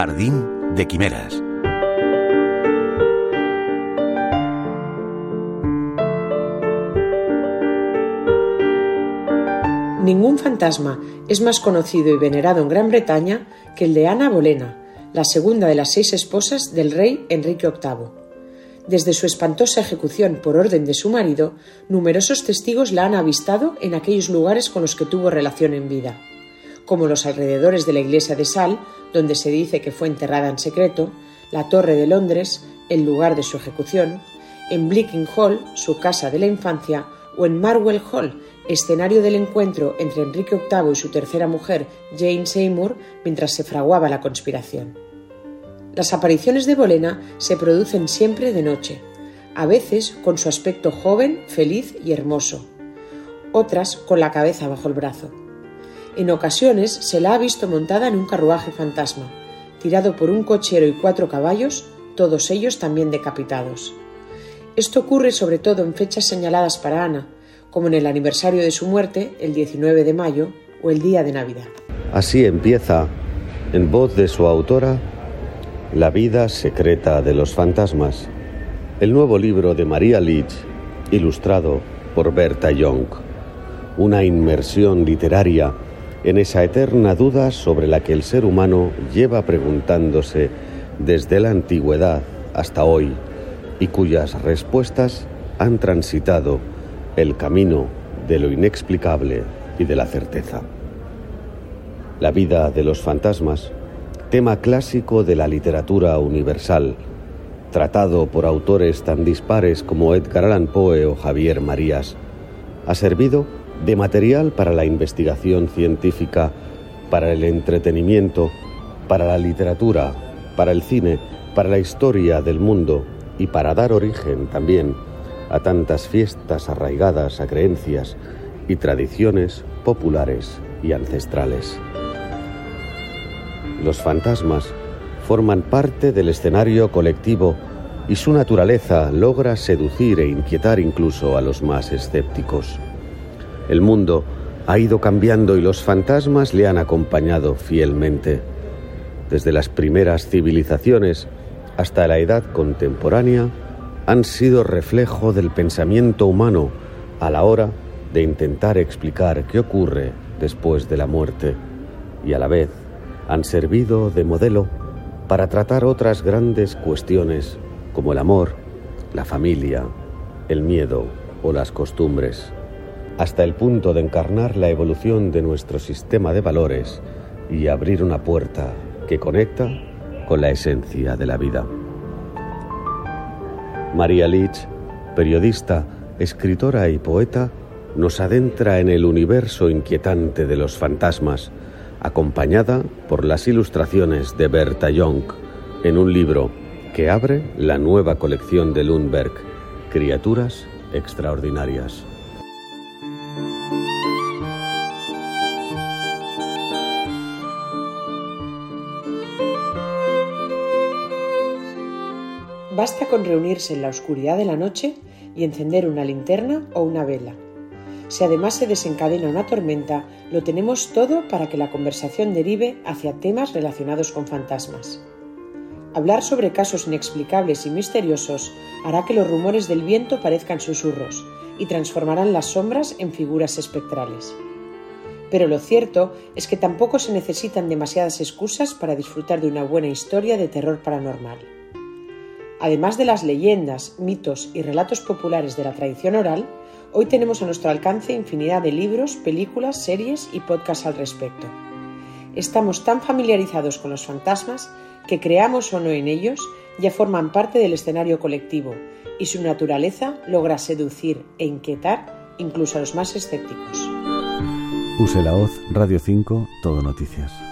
Jardín de Quimeras. Ningún fantasma es más conocido y venerado en Gran Bretaña que el de Ana Bolena, la segunda de las seis esposas del rey Enrique VIII. Desde su espantosa ejecución por orden de su marido, numerosos testigos la han avistado en aquellos lugares con los que tuvo relación en vida, como los alrededores de la iglesia de Sal, donde se dice que fue enterrada en secreto, la Torre de Londres, el lugar de su ejecución, en Bleaking Hall, su casa de la infancia, o en Marwell Hall, escenario del encuentro entre Enrique VIII y su tercera mujer, Jane Seymour, mientras se fraguaba la conspiración. Las apariciones de Bolena se producen siempre de noche, a veces con su aspecto joven, feliz y hermoso, otras con la cabeza bajo el brazo. En ocasiones se la ha visto montada en un carruaje fantasma, tirado por un cochero y cuatro caballos, todos ellos también decapitados. Esto ocurre sobre todo en fechas señaladas para Ana, como en el aniversario de su muerte, el 19 de mayo, o el día de Navidad. Así empieza, en voz de su autora, La vida secreta de los fantasmas, el nuevo libro de María Leach, ilustrado por Berta Young. Una inmersión literaria en esa eterna duda sobre la que el ser humano lleva preguntándose desde la antigüedad hasta hoy y cuyas respuestas han transitado el camino de lo inexplicable y de la certeza. La vida de los fantasmas, tema clásico de la literatura universal, tratado por autores tan dispares como Edgar Allan Poe o Javier Marías, ha servido de material para la investigación científica, para el entretenimiento, para la literatura, para el cine, para la historia del mundo y para dar origen también a tantas fiestas arraigadas a creencias y tradiciones populares y ancestrales. Los fantasmas forman parte del escenario colectivo y su naturaleza logra seducir e inquietar incluso a los más escépticos. El mundo ha ido cambiando y los fantasmas le han acompañado fielmente. Desde las primeras civilizaciones hasta la edad contemporánea, han sido reflejo del pensamiento humano a la hora de intentar explicar qué ocurre después de la muerte y a la vez han servido de modelo para tratar otras grandes cuestiones como el amor, la familia, el miedo o las costumbres, hasta el punto de encarnar la evolución de nuestro sistema de valores y abrir una puerta que conecta con la esencia de la vida. María Leach, periodista, escritora y poeta, nos adentra en el universo inquietante de los fantasmas, acompañada por las ilustraciones de Berta Young, en un libro que abre la nueva colección de Lundberg, Criaturas Extraordinarias. Basta con reunirse en la oscuridad de la noche y encender una linterna o una vela. Si además se desencadena una tormenta, lo tenemos todo para que la conversación derive hacia temas relacionados con fantasmas. Hablar sobre casos inexplicables y misteriosos hará que los rumores del viento parezcan susurros y transformarán las sombras en figuras espectrales. Pero lo cierto es que tampoco se necesitan demasiadas excusas para disfrutar de una buena historia de terror paranormal. Además de las leyendas, mitos y relatos populares de la tradición oral, hoy tenemos a nuestro alcance infinidad de libros, películas, series y podcasts al respecto. Estamos tan familiarizados con los fantasmas que creamos o no en ellos, ya forman parte del escenario colectivo y su naturaleza logra seducir e inquietar incluso a los más escépticos. Use la hoz Radio 5, Todo Noticias.